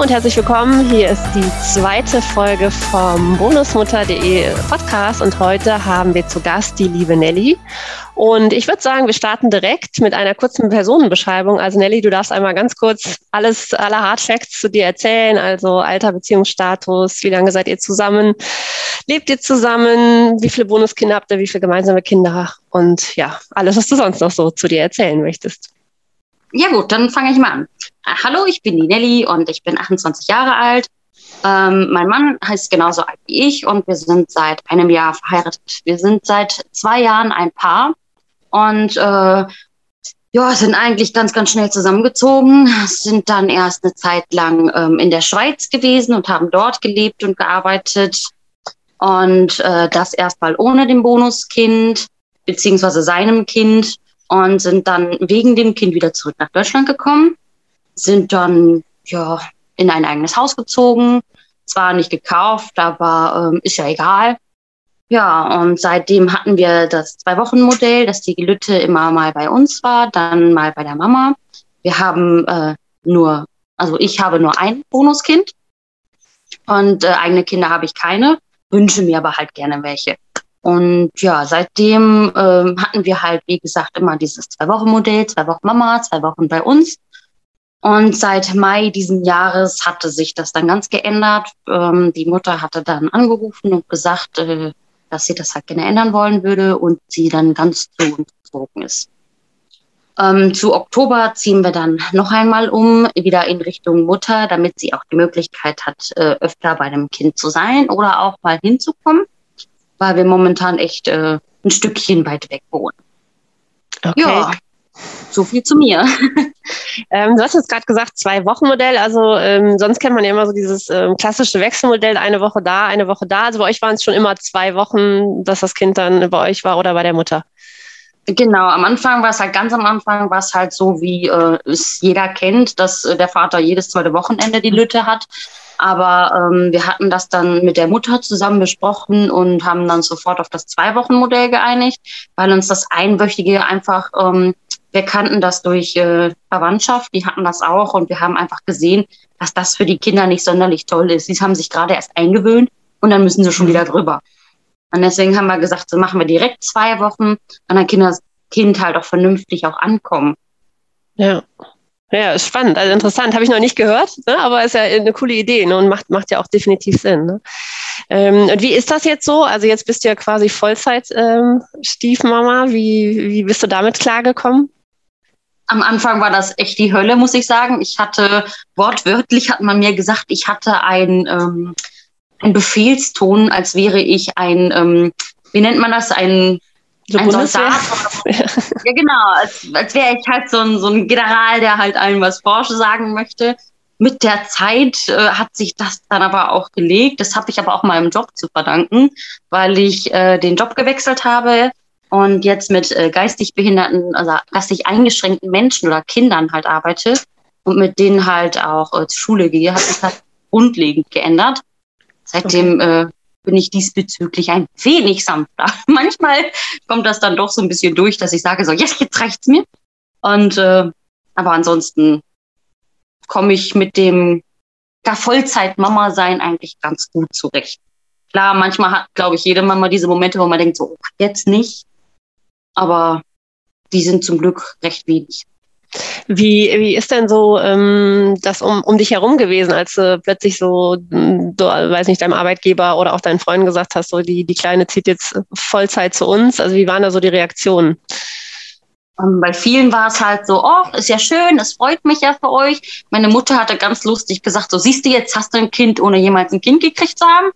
Und herzlich willkommen. Hier ist die zweite Folge vom bonusmutter.de Podcast und heute haben wir zu Gast die liebe Nelly. Und ich würde sagen, wir starten direkt mit einer kurzen Personenbeschreibung. Also Nelly, du darfst einmal ganz kurz alles, alle Hard Facts zu dir erzählen, also Alter, Beziehungsstatus, wie lange seid ihr zusammen, lebt ihr zusammen, wie viele Bonuskinder habt ihr, wie viele gemeinsame Kinder und ja, alles, was du sonst noch so zu dir erzählen möchtest. Ja gut, dann fange ich mal an. Äh, hallo, ich bin die Nelly und ich bin 28 Jahre alt. Ähm, mein Mann heißt genauso alt wie ich und wir sind seit einem Jahr verheiratet. Wir sind seit zwei Jahren ein Paar und äh, ja, sind eigentlich ganz, ganz schnell zusammengezogen, sind dann erst eine Zeit lang ähm, in der Schweiz gewesen und haben dort gelebt und gearbeitet. Und äh, das erstmal ohne dem Bonuskind, beziehungsweise seinem Kind und sind dann wegen dem Kind wieder zurück nach Deutschland gekommen, sind dann ja in ein eigenes Haus gezogen, zwar nicht gekauft, aber ähm, ist ja egal. Ja, und seitdem hatten wir das Zwei-Wochen-Modell, dass die Gelütte immer mal bei uns war, dann mal bei der Mama. Wir haben äh, nur, also ich habe nur ein Bonuskind und äh, eigene Kinder habe ich keine, wünsche mir aber halt gerne welche. Und ja, seitdem ähm, hatten wir halt, wie gesagt, immer dieses Zwei-Wochen-Modell, zwei Wochen Mama, zwei Wochen bei uns. Und seit Mai diesen Jahres hatte sich das dann ganz geändert. Ähm, die Mutter hatte dann angerufen und gesagt, äh, dass sie das halt gerne ändern wollen würde und sie dann ganz zu uns gezogen ist. Ähm, zu Oktober ziehen wir dann noch einmal um, wieder in Richtung Mutter, damit sie auch die Möglichkeit hat, äh, öfter bei einem Kind zu sein oder auch mal hinzukommen weil wir momentan echt äh, ein Stückchen weit weg wohnen. Okay. Ja, so viel zu mir. Ähm, du hast jetzt gerade gesagt, zwei Wochen Modell. Also ähm, sonst kennt man ja immer so dieses ähm, klassische Wechselmodell, eine Woche da, eine Woche da. Also bei euch waren es schon immer zwei Wochen, dass das Kind dann bei euch war oder bei der Mutter. Genau, am Anfang war es halt ganz am Anfang war es halt so, wie äh, es jeder kennt, dass äh, der Vater jedes zweite Wochenende die Lütte hat. Aber ähm, wir hatten das dann mit der Mutter zusammen besprochen und haben dann sofort auf das Zwei-Wochen-Modell geeinigt, weil uns das Einwöchige einfach, ähm, wir kannten das durch äh, Verwandtschaft, die hatten das auch und wir haben einfach gesehen, dass das für die Kinder nicht sonderlich toll ist. Sie haben sich gerade erst eingewöhnt und dann müssen sie schon wieder drüber. Und deswegen haben wir gesagt, so machen wir direkt zwei Wochen, und dann kann das Kind halt auch vernünftig auch ankommen. Ja. Ja, spannend, also interessant, habe ich noch nicht gehört, ne? aber ist ja eine coole Idee ne? und macht, macht ja auch definitiv Sinn. Ne? Ähm, und wie ist das jetzt so? Also jetzt bist du ja quasi Vollzeit-Stiefmama. Ähm, wie, wie bist du damit klargekommen? Am Anfang war das echt die Hölle, muss ich sagen. Ich hatte, wortwörtlich hat man mir gesagt, ich hatte ein, ähm, ein Befehlston, als wäre ich ein, ähm, wie nennt man das, ein so ein Soldat. ja, genau. Als, als wäre ich halt so ein, so ein General, der halt allen was Forsche sagen möchte. Mit der Zeit äh, hat sich das dann aber auch gelegt. Das habe ich aber auch meinem Job zu verdanken, weil ich äh, den Job gewechselt habe und jetzt mit äh, geistig behinderten, also geistig eingeschränkten Menschen oder Kindern halt arbeite und mit denen halt auch äh, zur Schule gehe, hat sich das grundlegend geändert. Seitdem okay. Bin ich diesbezüglich ein wenig sanfter. Manchmal kommt das dann doch so ein bisschen durch, dass ich sage so, yes, jetzt reicht's mir. Und äh, aber ansonsten komme ich mit dem da Vollzeit-Mama sein eigentlich ganz gut zurecht. Klar, manchmal hat, glaube ich, jede Mama diese Momente, wo man denkt so, jetzt nicht. Aber die sind zum Glück recht wenig. Wie, wie ist denn so ähm, das um, um dich herum gewesen, als du plötzlich so, du, weiß nicht, deinem Arbeitgeber oder auch deinen Freunden gesagt hast, so die, die Kleine zieht jetzt Vollzeit zu uns? Also wie waren da so die Reaktionen? Ähm, bei vielen war es halt so, oh, ist ja schön, es freut mich ja für euch. Meine Mutter hatte ganz lustig gesagt, so siehst du, jetzt hast du ein Kind, ohne jemals ein Kind gekriegt zu haben.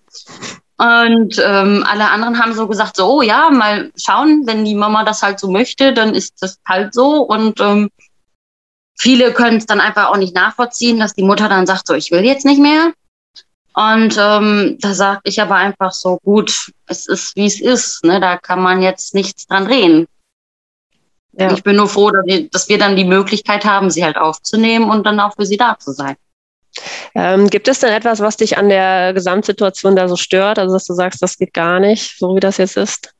Und ähm, alle anderen haben so gesagt, so, oh ja, mal schauen, wenn die Mama das halt so möchte, dann ist das halt so. Und ähm, viele können es dann einfach auch nicht nachvollziehen, dass die Mutter dann sagt, so, ich will jetzt nicht mehr. Und ähm, da sage ich aber einfach so, gut, es ist, wie es ist. Ne? Da kann man jetzt nichts dran drehen. Ja. Ich bin nur froh, dass wir, dass wir, dann die Möglichkeit haben, sie halt aufzunehmen und dann auch für sie da zu sein. Ähm, gibt es denn etwas, was dich an der Gesamtsituation da so stört? Also, dass du sagst, das geht gar nicht, so wie das jetzt ist?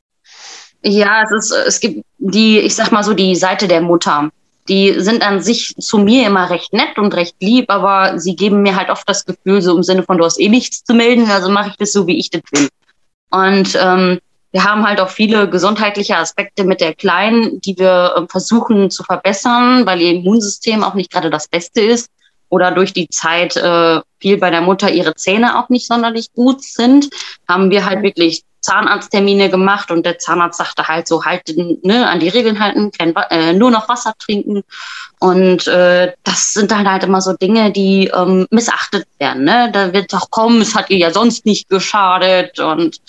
Ja, es ist, es gibt die, ich sag mal so, die Seite der Mutter die sind an sich zu mir immer recht nett und recht lieb, aber sie geben mir halt oft das Gefühl, so im Sinne von, du hast eh nichts zu melden, also mache ich das so, wie ich das will. Und ähm, wir haben halt auch viele gesundheitliche Aspekte mit der Kleinen, die wir äh, versuchen zu verbessern, weil ihr Immunsystem auch nicht gerade das Beste ist oder durch die Zeit äh, viel bei der Mutter ihre Zähne auch nicht sonderlich gut sind, haben wir halt wirklich Zahnarzttermine gemacht und der Zahnarzt sagte halt so, halt ne, an die Regeln halten, kein, äh, nur noch Wasser trinken. Und äh, das sind dann halt immer so Dinge, die ähm, missachtet werden. Ne? Da wird doch kommen, es hat ihr ja sonst nicht geschadet und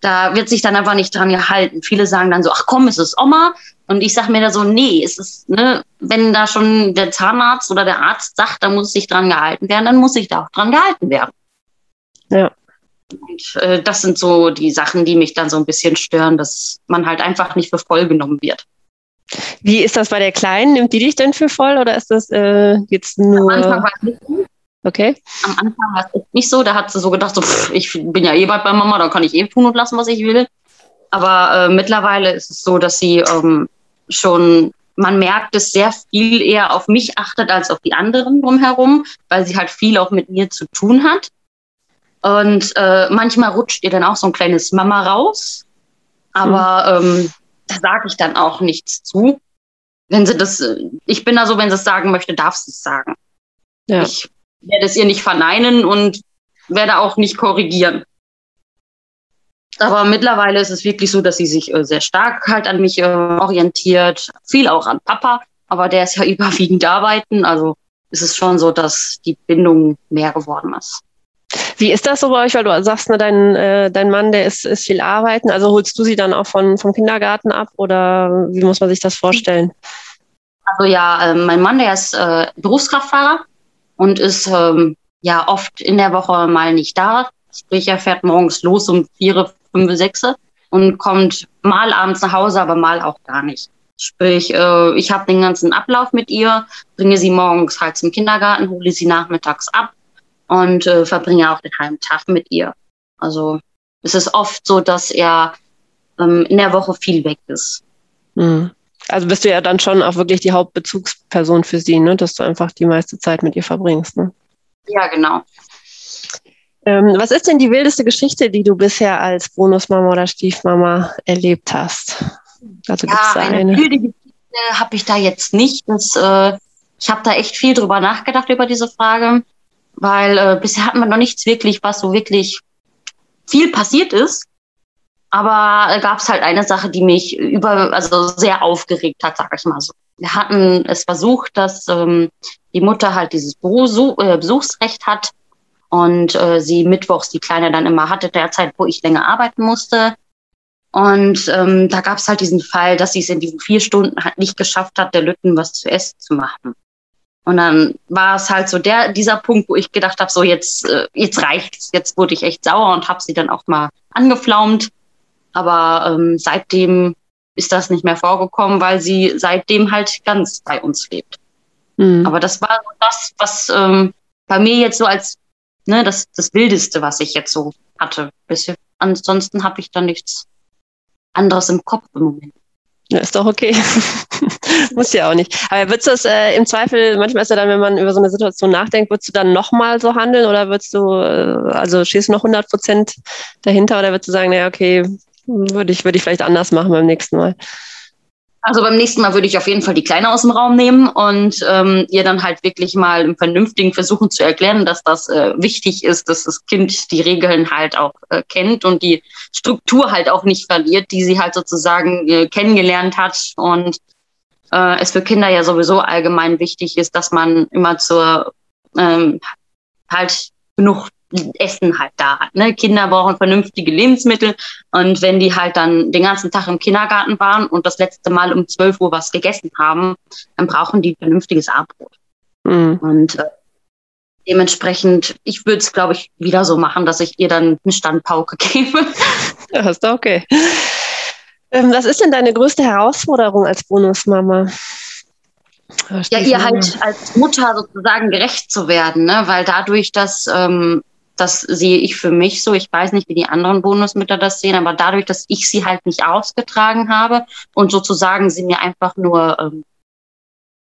da wird sich dann einfach nicht dran gehalten. Viele sagen dann so, ach komm, es ist Oma. Und ich sage mir da so, nee, es ist, ne, wenn da schon der Zahnarzt oder der Arzt sagt, da muss sich dran gehalten werden, dann muss sich da auch dran gehalten werden. Ja. Und äh, das sind so die Sachen, die mich dann so ein bisschen stören, dass man halt einfach nicht für voll genommen wird. Wie ist das bei der Kleinen? Nimmt die dich denn für voll oder ist das äh, jetzt nur. Am Anfang war es nicht so. Okay. Am Anfang war es nicht so. Da hat sie so gedacht, so, pff, ich bin ja eh bald bei Mama, da kann ich eh tun und lassen, was ich will. Aber äh, mittlerweile ist es so, dass sie ähm, schon, man merkt es sehr viel eher auf mich achtet als auf die anderen drumherum, weil sie halt viel auch mit mir zu tun hat. Und äh, manchmal rutscht ihr dann auch so ein kleines Mama raus. Aber mhm. ähm, da sage ich dann auch nichts zu. Wenn sie das, ich bin da so, wenn sie es sagen möchte, darf sie es sagen. Ja. Ich werde es ihr nicht verneinen und werde auch nicht korrigieren. Aber mittlerweile ist es wirklich so, dass sie sich äh, sehr stark halt an mich äh, orientiert, viel auch an Papa, aber der ist ja überwiegend arbeiten. Also ist es schon so, dass die Bindung mehr geworden ist. Wie ist das so bei euch? Weil du sagst, ne, dein, äh, dein Mann, der ist, ist viel arbeiten. Also holst du sie dann auch von, vom Kindergarten ab oder wie muss man sich das vorstellen? Also ja, äh, mein Mann, der ist äh, Berufskraftfahrer und ist ähm, ja oft in der Woche mal nicht da. Sprich, er fährt morgens los um vier, fünf, sechs und kommt mal abends nach Hause, aber mal auch gar nicht. Sprich, äh, ich habe den ganzen Ablauf mit ihr, bringe sie morgens halt zum Kindergarten, hole sie nachmittags ab und äh, verbringe auch den halben Tag mit ihr. Also es ist oft so, dass er ähm, in der Woche viel weg ist. Mhm. Also bist du ja dann schon auch wirklich die Hauptbezugsperson für sie, ne? dass du einfach die meiste Zeit mit ihr verbringst. Ne? Ja, genau. Ähm, was ist denn die wildeste Geschichte, die du bisher als Bonusmama oder Stiefmama erlebt hast? Also ja, eine, eine wilde Geschichte habe ich da jetzt nicht. Das, äh, ich habe da echt viel drüber nachgedacht über diese Frage, weil äh, bisher hatten wir noch nichts wirklich, was so wirklich viel passiert ist. Aber äh, gab es halt eine Sache, die mich über, also sehr aufgeregt hat, sag ich mal so. Wir hatten es versucht, dass ähm, die Mutter halt dieses äh, Besuchsrecht hat und äh, sie mittwochs die Kleine dann immer hatte, der Zeit, wo ich länger arbeiten musste. Und ähm, da gab es halt diesen Fall, dass sie es in diesen vier Stunden halt nicht geschafft hat, der Lütten was zu essen zu machen. Und dann war es halt so der dieser Punkt, wo ich gedacht habe, so jetzt äh, jetzt reicht's, jetzt wurde ich echt sauer und habe sie dann auch mal angeflaumt. Aber ähm, seitdem ist das nicht mehr vorgekommen, weil sie seitdem halt ganz bei uns lebt. Mhm. Aber das war das, was ähm, bei mir jetzt so als ne, das, das Wildeste, was ich jetzt so hatte. Bisher. Ansonsten habe ich da nichts anderes im Kopf im Moment. Ja, ist doch okay. Muss ja auch nicht. Aber würdest du es äh, im Zweifel, manchmal ist ja dann, wenn man über so eine Situation nachdenkt, würdest du dann nochmal so handeln oder würdest du, äh, also stehst du noch 100 Prozent dahinter oder würdest du sagen, naja, okay, würde ich, würde ich vielleicht anders machen beim nächsten Mal? Also beim nächsten Mal würde ich auf jeden Fall die Kleine aus dem Raum nehmen und ähm, ihr dann halt wirklich mal im Vernünftigen versuchen zu erklären, dass das äh, wichtig ist, dass das Kind die Regeln halt auch äh, kennt und die Struktur halt auch nicht verliert, die sie halt sozusagen äh, kennengelernt hat. Und äh, es für Kinder ja sowieso allgemein wichtig ist, dass man immer zur ähm, halt genug Essen halt da. Ne? Kinder brauchen vernünftige Lebensmittel und wenn die halt dann den ganzen Tag im Kindergarten waren und das letzte Mal um 12 Uhr was gegessen haben, dann brauchen die vernünftiges Abendbrot. Mhm. Und äh, dementsprechend, ich würde es, glaube ich, wieder so machen, dass ich ihr dann eine Standpauke gebe. Ja, ist doch okay. Ähm, was ist denn deine größte Herausforderung als Bonusmama? Ja, ihr halt als Mutter sozusagen gerecht zu werden, ne? weil dadurch, dass ähm, das sehe ich für mich so. Ich weiß nicht, wie die anderen Bonusmütter das sehen, aber dadurch, dass ich sie halt nicht ausgetragen habe und sozusagen sie mir einfach nur ähm,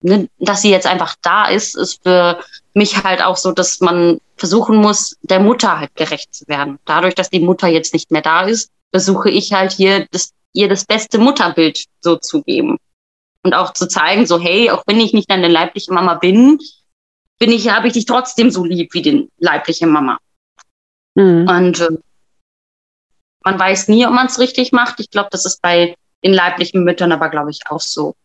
ne, dass sie jetzt einfach da ist, ist für mich halt auch so, dass man versuchen muss, der Mutter halt gerecht zu werden. Dadurch, dass die Mutter jetzt nicht mehr da ist, versuche ich halt hier das, ihr das beste Mutterbild so zu geben. Und auch zu zeigen, so, hey, auch wenn ich nicht deine leibliche Mama bin, bin ich, habe ich dich trotzdem so lieb wie die leibliche Mama. Mhm. Und äh, man weiß nie, ob man es richtig macht. Ich glaube, das ist bei den leiblichen Müttern aber, glaube ich, auch so.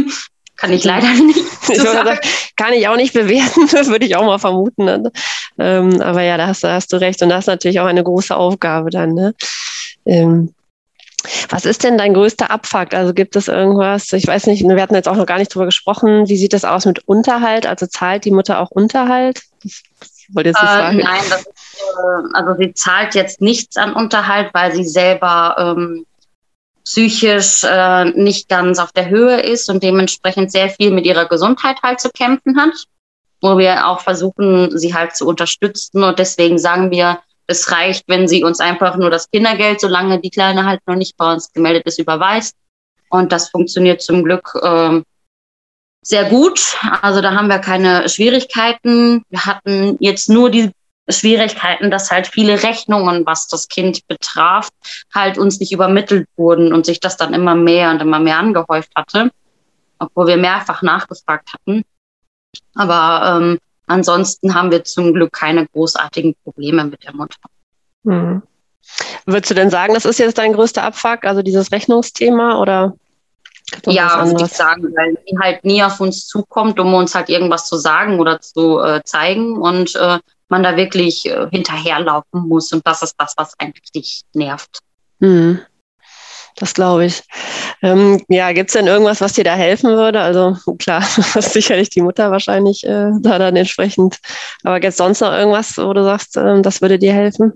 kann ich leider nicht. Ich sagen. kann ich auch nicht bewerten, würde ich auch mal vermuten. Ne? Ähm, aber ja, da hast, da hast, du recht. Und das ist natürlich auch eine große Aufgabe dann. Ne? Ähm, was ist denn dein größter Abfuck? Also gibt es irgendwas, ich weiß nicht, wir hatten jetzt auch noch gar nicht drüber gesprochen, wie sieht das aus mit Unterhalt? Also zahlt die Mutter auch Unterhalt? Das wollte jetzt äh, fragen. Nein, das ist, äh, also sie zahlt jetzt nichts an Unterhalt, weil sie selber ähm, psychisch äh, nicht ganz auf der Höhe ist und dementsprechend sehr viel mit ihrer Gesundheit halt zu kämpfen hat, wo wir auch versuchen, sie halt zu unterstützen. Und deswegen sagen wir, es reicht, wenn sie uns einfach nur das Kindergeld, solange die Kleine halt noch nicht bei uns gemeldet ist, überweist. Und das funktioniert zum Glück äh, sehr gut. Also da haben wir keine Schwierigkeiten. Wir hatten jetzt nur die Schwierigkeiten, dass halt viele Rechnungen, was das Kind betraf, halt uns nicht übermittelt wurden und sich das dann immer mehr und immer mehr angehäuft hatte, obwohl wir mehrfach nachgefragt hatten. Aber ähm, ansonsten haben wir zum Glück keine großartigen Probleme mit der Mutter. Mhm. Würdest du denn sagen, das ist jetzt dein größter Abfuck, also dieses Rechnungsthema oder? Ja, würde ich sagen, weil sie halt nie auf uns zukommt, um uns halt irgendwas zu sagen oder zu äh, zeigen und äh, man da wirklich äh, hinterherlaufen muss und das ist das, was einen richtig nervt. Mhm. Das glaube ich. Ähm, ja, gibt es denn irgendwas, was dir da helfen würde? Also klar, ist sicherlich die Mutter wahrscheinlich äh, da dann entsprechend. Aber gibt es sonst noch irgendwas, wo du sagst, äh, das würde dir helfen?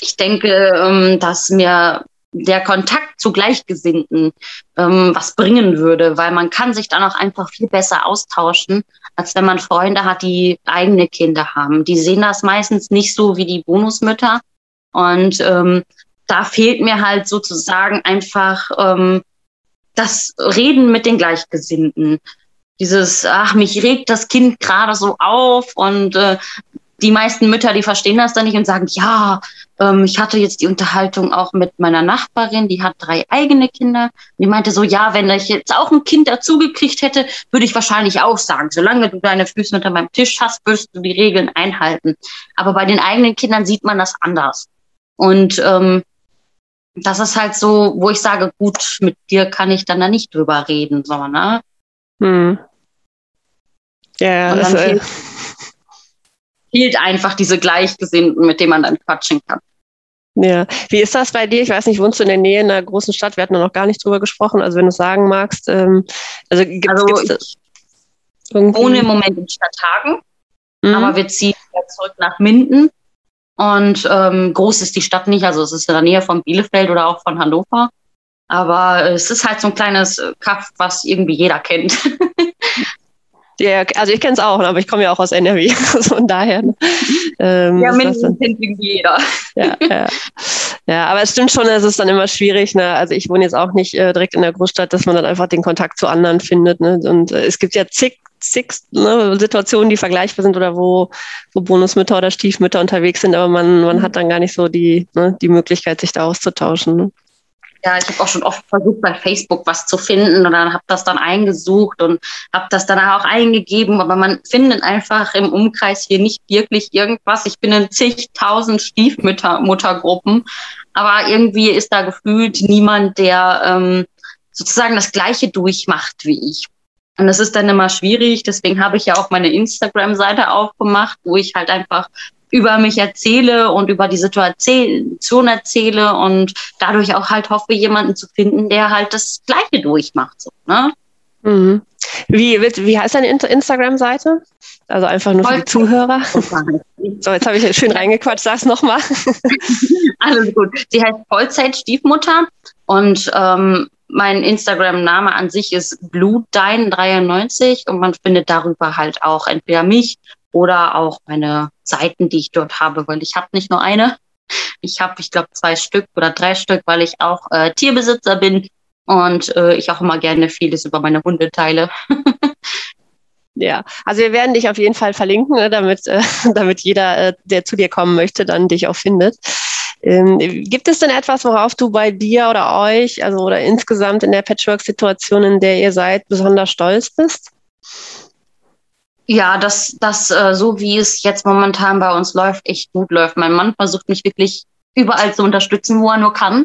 Ich denke, ähm, dass mir der Kontakt zu Gleichgesinnten ähm, was bringen würde, weil man kann sich dann auch einfach viel besser austauschen, als wenn man Freunde hat, die eigene Kinder haben. Die sehen das meistens nicht so wie die Bonusmütter. Und ähm, da fehlt mir halt sozusagen einfach ähm, das Reden mit den Gleichgesinnten. Dieses, ach, mich regt das Kind gerade so auf und äh, die meisten Mütter, die verstehen das dann nicht und sagen, ja, ähm, ich hatte jetzt die Unterhaltung auch mit meiner Nachbarin, die hat drei eigene Kinder. Die meinte so, ja, wenn ich jetzt auch ein Kind dazugekriegt hätte, würde ich wahrscheinlich auch sagen, solange du deine Füße unter meinem Tisch hast, wirst du die Regeln einhalten. Aber bei den eigenen Kindern sieht man das anders. Und ähm, das ist halt so, wo ich sage, gut, mit dir kann ich dann da nicht drüber reden, so, ne? Hm. Ja, das, äh, fehlt einfach diese Gleichgesinnten, mit denen man dann quatschen kann. Ja, wie ist das bei dir? Ich weiß nicht, wohnst du in der Nähe einer großen Stadt? Wir hatten noch gar nicht drüber gesprochen. Also wenn du es sagen magst, ähm, also gibt also gibt's ich wohne im Moment in Stadthagen, mhm. aber wir ziehen zurück nach Minden. Und ähm, groß ist die Stadt nicht, also es ist in der Nähe von Bielefeld oder auch von Hannover. Aber es ist halt so ein kleines Kaff, was irgendwie jeder kennt. Ja, also ich kenne es auch, aber ich komme ja auch aus NRW, von daher. Ne? Ähm, ja, mindestens kennt irgendwie jeder. Ja, ja. ja, aber es stimmt schon, es ist dann immer schwierig. Ne? Also ich wohne jetzt auch nicht äh, direkt in der Großstadt, dass man dann einfach den Kontakt zu anderen findet. Ne? Und äh, es gibt ja zig, zig ne, Situationen, die vergleichbar sind oder wo, wo Bonusmütter oder Stiefmütter unterwegs sind, aber man, man hat dann gar nicht so die, ne, die Möglichkeit, sich da auszutauschen. Ne? Ja, ich habe auch schon oft versucht, bei Facebook was zu finden und dann habe das dann eingesucht und habe das dann auch eingegeben, aber man findet einfach im Umkreis hier nicht wirklich irgendwas. Ich bin in zigtausend Stiefmuttergruppen, aber irgendwie ist da gefühlt niemand, der ähm, sozusagen das Gleiche durchmacht wie ich. Und das ist dann immer schwierig. Deswegen habe ich ja auch meine Instagram-Seite aufgemacht, wo ich halt einfach über mich erzähle und über die Situation erzähle und dadurch auch halt hoffe, jemanden zu finden, der halt das Gleiche durchmacht. So, ne? Mhm. Wie, wie heißt deine Instagram-Seite? Also einfach nur für die Zuhörer. So, jetzt habe ich schön reingequatscht, sag's nochmal. Alles gut. Sie heißt Vollzeit-Stiefmutter und ähm, mein Instagram-Name an sich ist blutdein93 und man findet darüber halt auch entweder mich oder auch meine Seiten, die ich dort habe, weil ich habe nicht nur eine. Ich habe, ich glaube, zwei Stück oder drei Stück, weil ich auch äh, Tierbesitzer bin und äh, ich auch immer gerne vieles über meine Hunde teile. Ja, also wir werden dich auf jeden Fall verlinken, ne, damit, äh, damit jeder, äh, der zu dir kommen möchte, dann dich auch findet. Ähm, gibt es denn etwas, worauf du bei dir oder euch, also oder insgesamt in der Patchwork-Situation, in der ihr seid, besonders stolz bist? Ja, dass das äh, so wie es jetzt momentan bei uns läuft, echt gut läuft. Mein Mann versucht mich wirklich überall zu unterstützen, wo er nur kann.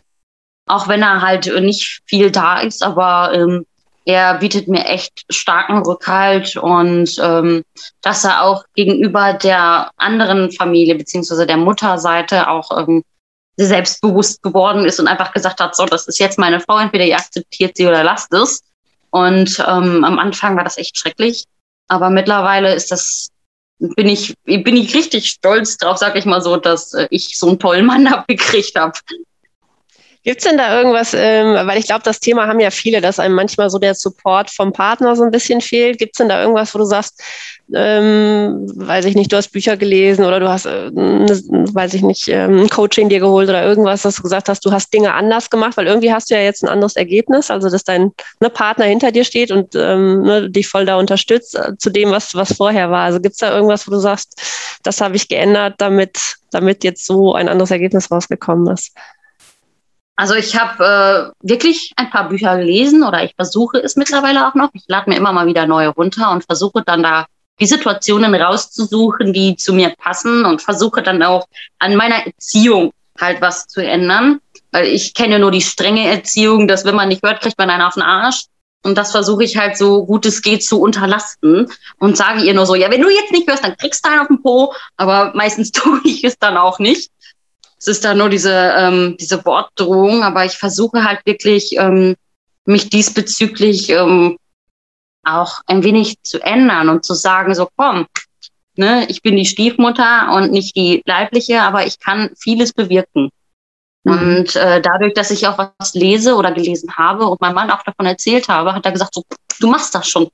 Auch wenn er halt nicht viel da ist, aber ähm, er bietet mir echt starken Rückhalt und ähm, dass er auch gegenüber der anderen Familie beziehungsweise der Mutterseite auch ähm, selbstbewusst geworden ist und einfach gesagt hat, so, das ist jetzt meine Frau, entweder ihr akzeptiert sie oder lasst es. Und ähm, am Anfang war das echt schrecklich, aber mittlerweile ist das bin ich bin ich richtig stolz drauf, sag ich mal so, dass äh, ich so einen tollen Mann abgekriegt habe. Gibt es denn da irgendwas, ähm, weil ich glaube, das Thema haben ja viele, dass einem manchmal so der Support vom Partner so ein bisschen fehlt. Gibt es denn da irgendwas, wo du sagst, ähm, weiß ich nicht, du hast Bücher gelesen oder du hast, äh, weiß ich nicht, ähm, Coaching dir geholt oder irgendwas, dass du gesagt hast, du hast Dinge anders gemacht, weil irgendwie hast du ja jetzt ein anderes Ergebnis, also dass dein ne, Partner hinter dir steht und ähm, ne, dich voll da unterstützt äh, zu dem, was, was vorher war. Also gibt es da irgendwas, wo du sagst, das habe ich geändert, damit, damit jetzt so ein anderes Ergebnis rausgekommen ist? Also ich habe äh, wirklich ein paar Bücher gelesen oder ich versuche es mittlerweile auch noch. Ich lade mir immer mal wieder neue runter und versuche dann da die Situationen rauszusuchen, die zu mir passen und versuche dann auch an meiner Erziehung halt was zu ändern. Weil ich kenne nur die strenge Erziehung, dass wenn man nicht hört, kriegt man einen auf den Arsch. Und das versuche ich halt so gut es geht zu unterlasten und sage ihr nur so, ja, wenn du jetzt nicht hörst, dann kriegst du einen auf den Po. Aber meistens tue ich es dann auch nicht. Es ist da nur diese, ähm, diese Wortdrohung, aber ich versuche halt wirklich, ähm, mich diesbezüglich ähm, auch ein wenig zu ändern und zu sagen, so komm, ne, ich bin die Stiefmutter und nicht die leibliche, aber ich kann vieles bewirken. Mhm. Und äh, dadurch, dass ich auch was lese oder gelesen habe und mein Mann auch davon erzählt habe, hat er gesagt, so, du machst das schon.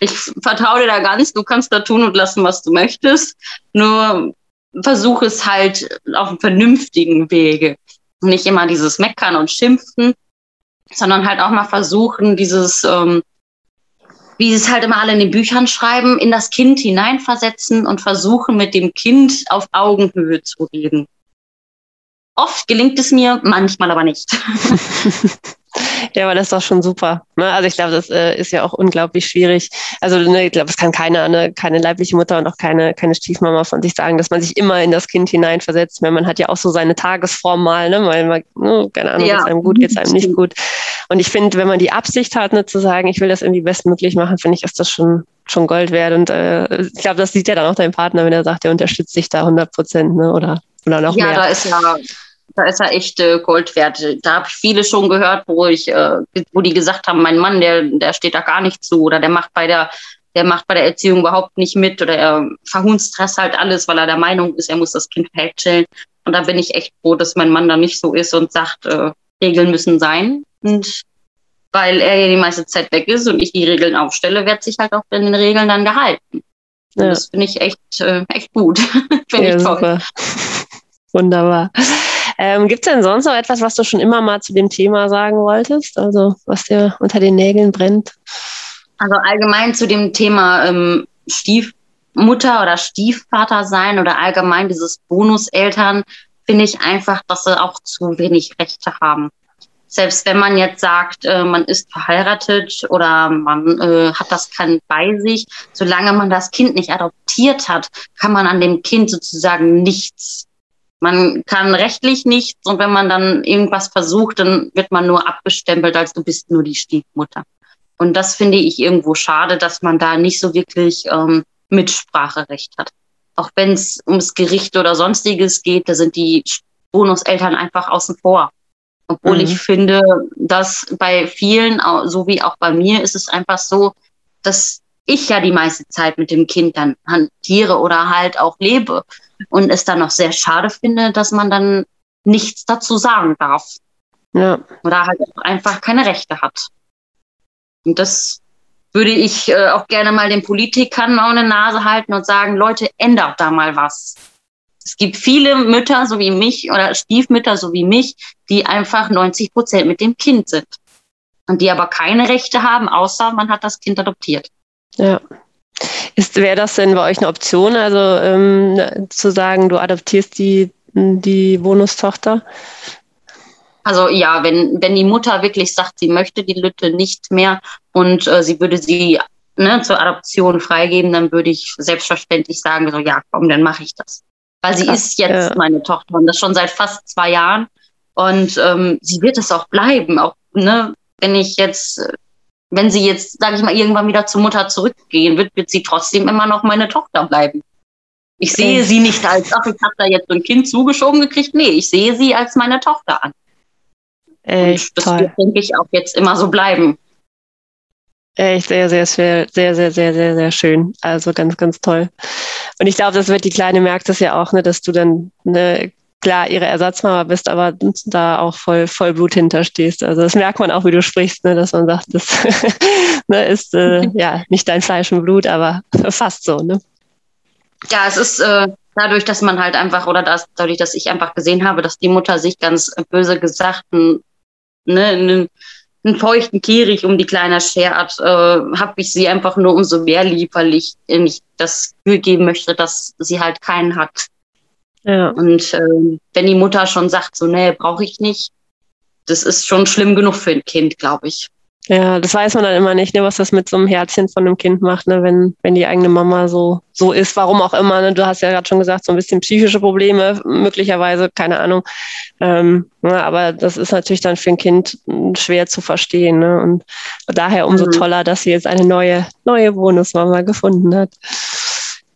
Ich vertraue dir da ganz, du kannst da tun und lassen, was du möchtest. Nur versuche es halt auf einem vernünftigen Wege. Nicht immer dieses Meckern und Schimpfen, sondern halt auch mal versuchen, dieses, ähm, wie sie es halt immer alle in den Büchern schreiben, in das Kind hineinversetzen und versuchen, mit dem Kind auf Augenhöhe zu reden. Oft gelingt es mir, manchmal aber nicht. Ja, aber das ist doch schon super. Ne? Also ich glaube, das äh, ist ja auch unglaublich schwierig. Also ne, ich glaube, es kann keine, eine, keine leibliche Mutter und auch keine, keine Stiefmama von sich sagen, dass man sich immer in das Kind hineinversetzt. Weil man hat ja auch so seine Tagesform mal, ne? weil man, ne, keine Ahnung, ja. geht es einem gut, geht es einem nicht gut. Und ich finde, wenn man die Absicht hat, ne, zu sagen, ich will das irgendwie bestmöglich machen, finde ich, ist das schon, schon Gold wert. Und äh, ich glaube, das sieht ja dann auch dein Partner, wenn er sagt, er unterstützt dich da 100 Prozent ne? oder, oder noch ja, mehr. Ja, da ist ja da ist er echt äh, Gold wert. Da habe ich viele schon gehört, wo ich, äh, wo die gesagt haben, mein Mann, der, der steht da gar nicht zu oder der macht bei der, der macht bei der Erziehung überhaupt nicht mit oder er verhunzt das halt alles, weil er der Meinung ist, er muss das Kind verhätscheln. Und da bin ich echt froh, dass mein Mann da nicht so ist und sagt, äh, Regeln müssen sein. Und weil er ja die meiste Zeit weg ist und ich die Regeln aufstelle, wird sich halt auch in den Regeln dann gehalten. Ja. Das finde ich echt, äh, echt gut. finde ja, ich toll. Super. Wunderbar. Ähm, Gibt es denn sonst noch etwas, was du schon immer mal zu dem Thema sagen wolltest? Also was dir unter den Nägeln brennt? Also allgemein zu dem Thema ähm, Stiefmutter oder Stiefvater sein oder allgemein dieses Bonuseltern finde ich einfach, dass sie auch zu wenig Rechte haben. Selbst wenn man jetzt sagt, äh, man ist verheiratet oder man äh, hat das Kind bei sich, solange man das Kind nicht adoptiert hat, kann man an dem Kind sozusagen nichts man kann rechtlich nichts und wenn man dann irgendwas versucht, dann wird man nur abgestempelt, als du bist nur die Stiefmutter. Und das finde ich irgendwo schade, dass man da nicht so wirklich ähm, Mitspracherecht hat. Auch wenn es ums Gericht oder sonstiges geht, da sind die Bonuseltern einfach außen vor. Obwohl mhm. ich finde, dass bei vielen, so wie auch bei mir, ist es einfach so, dass ich ja die meiste Zeit mit dem Kind dann hantiere oder halt auch lebe und es dann noch sehr schade finde, dass man dann nichts dazu sagen darf. Ja. Oder halt einfach keine Rechte hat. Und das würde ich äh, auch gerne mal den Politikern auf eine Nase halten und sagen, Leute, ändert da mal was. Es gibt viele Mütter, so wie mich, oder Stiefmütter, so wie mich, die einfach 90 Prozent mit dem Kind sind. Und die aber keine Rechte haben, außer man hat das Kind adoptiert. Ja, Wäre das denn bei euch eine Option, also ähm, zu sagen, du adoptierst die, die Bonustochter? Also ja, wenn, wenn die Mutter wirklich sagt, sie möchte die Lütte nicht mehr und äh, sie würde sie ne, zur Adoption freigeben, dann würde ich selbstverständlich sagen, so ja, komm, dann mache ich das. Weil sie Krass, ist jetzt ja. meine Tochter und das schon seit fast zwei Jahren. Und ähm, sie wird es auch bleiben, auch ne, wenn ich jetzt, wenn sie jetzt, sage ich mal, irgendwann wieder zur Mutter zurückgehen wird, wird sie trotzdem immer noch meine Tochter bleiben. Ich sehe sie nicht als, ach, ich habe da jetzt so ein Kind zugeschoben gekriegt. Nee, ich sehe sie als meine Tochter an. Echt Und das toll. wird, denke ich, auch jetzt immer so bleiben. Echt sehr, sehr, sehr, sehr, sehr, sehr, sehr, sehr schön. Also ganz, ganz toll. Und ich glaube, das wird die Kleine merkt das ja auch, ne, dass du dann ne, klar ihre Ersatzmama bist, aber da auch voll, voll Blut hinterstehst. Also das merkt man auch, wie du sprichst, ne, dass man sagt, das ne, ist äh, ja nicht dein Fleisch und Blut, aber fast so. Ne? Ja, es ist äh, dadurch, dass man halt einfach, oder das, dadurch, dass ich einfach gesehen habe, dass die Mutter sich ganz böse gesagt ne, einen, einen feuchten Kehricht um die Kleine schert, äh, habe ich sie einfach nur umso mehr lieb, weil ich nicht das Gefühl geben möchte, dass sie halt keinen hat. Ja. Und äh, wenn die Mutter schon sagt, so, nee, brauche ich nicht, das ist schon schlimm genug für ein Kind, glaube ich. Ja, das weiß man dann immer nicht, ne, was das mit so einem Herzchen von einem Kind macht, ne, wenn, wenn die eigene Mama so, so ist, warum auch immer. Ne? Du hast ja gerade schon gesagt, so ein bisschen psychische Probleme, möglicherweise, keine Ahnung. Ähm, ne, aber das ist natürlich dann für ein Kind schwer zu verstehen. Ne? Und daher umso mhm. toller, dass sie jetzt eine neue, neue Bonusmama gefunden hat.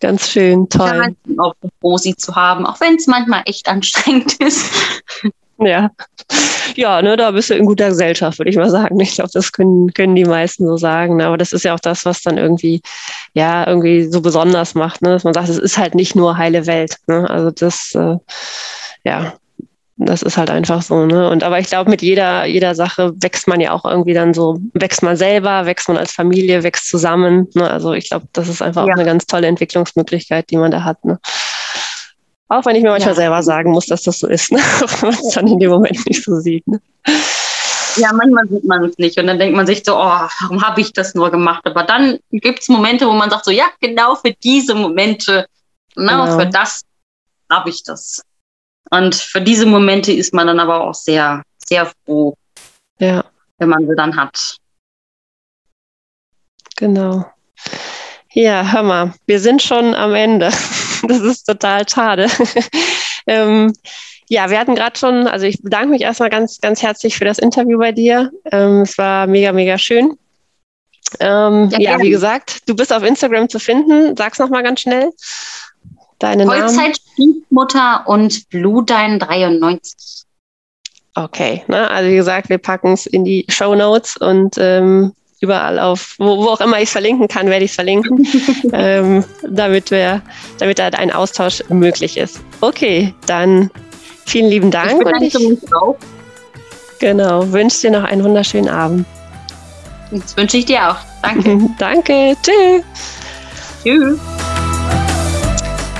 Ganz schön, toll. Auch froh, sie zu haben, auch wenn es manchmal echt anstrengend ist. Ja, ja, ne, da bist du in guter Gesellschaft, würde ich mal sagen. Ich glaube, das können, können die meisten so sagen. Ne? Aber das ist ja auch das, was dann irgendwie, ja, irgendwie so besonders macht, ne? dass man sagt, es ist halt nicht nur heile Welt. Ne? Also das, äh, ja, das ist halt einfach so, ne? Und aber ich glaube, mit jeder, jeder Sache wächst man ja auch irgendwie dann so, wächst man selber, wächst man als Familie, wächst zusammen. Ne? Also ich glaube, das ist einfach ja. auch eine ganz tolle Entwicklungsmöglichkeit, die man da hat. Ne? Auch wenn ich mir manchmal ja. selber sagen muss, dass das so ist, ne? wenn man es dann in dem Moment nicht so sieht. Ne? Ja, manchmal sieht man es nicht und dann denkt man sich so, oh, warum habe ich das nur gemacht? Aber dann gibt es Momente, wo man sagt so, ja, genau für diese Momente, genau, genau. für das habe ich das. Und für diese Momente ist man dann aber auch sehr, sehr froh, ja. wenn man sie dann hat. Genau. Ja, hör mal, wir sind schon am Ende. Das ist total schade. ähm, ja, wir hatten gerade schon, also ich bedanke mich erstmal ganz, ganz herzlich für das Interview bei dir. Ähm, es war mega, mega schön. Ähm, ja, ja wie gesagt, du bist auf Instagram zu finden. Sag's nochmal ganz schnell. Deine Vollzeit Stiefmutter und Bludein 93. Okay, ne? also wie gesagt, wir packen es in die Show Notes und ähm, überall auf, wo, wo auch immer ich es verlinken kann, werde ich es verlinken, ähm, damit, wir, damit da ein Austausch möglich ist. Okay, dann vielen lieben Dank. Ich und ich, auch. Genau, wünsche dir noch einen wunderschönen Abend. Das wünsche ich dir auch. Danke. Danke. Tschüss. Tschüss.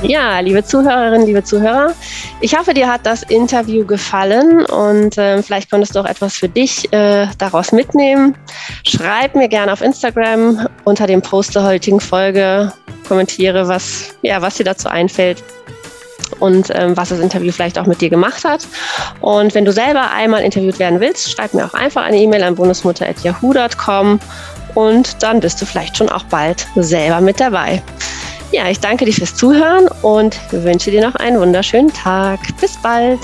Ja, liebe Zuhörerinnen, liebe Zuhörer, ich hoffe, dir hat das Interview gefallen und äh, vielleicht konntest du auch etwas für dich äh, daraus mitnehmen. Schreib mir gerne auf Instagram unter dem Post der heutigen Folge, kommentiere, was, ja, was dir dazu einfällt und ähm, was das Interview vielleicht auch mit dir gemacht hat. Und wenn du selber einmal interviewt werden willst, schreib mir auch einfach eine E-Mail an bundesmutter.yahoo.com und dann bist du vielleicht schon auch bald selber mit dabei. Ja, ich danke dir fürs Zuhören und wünsche dir noch einen wunderschönen Tag. Bis bald.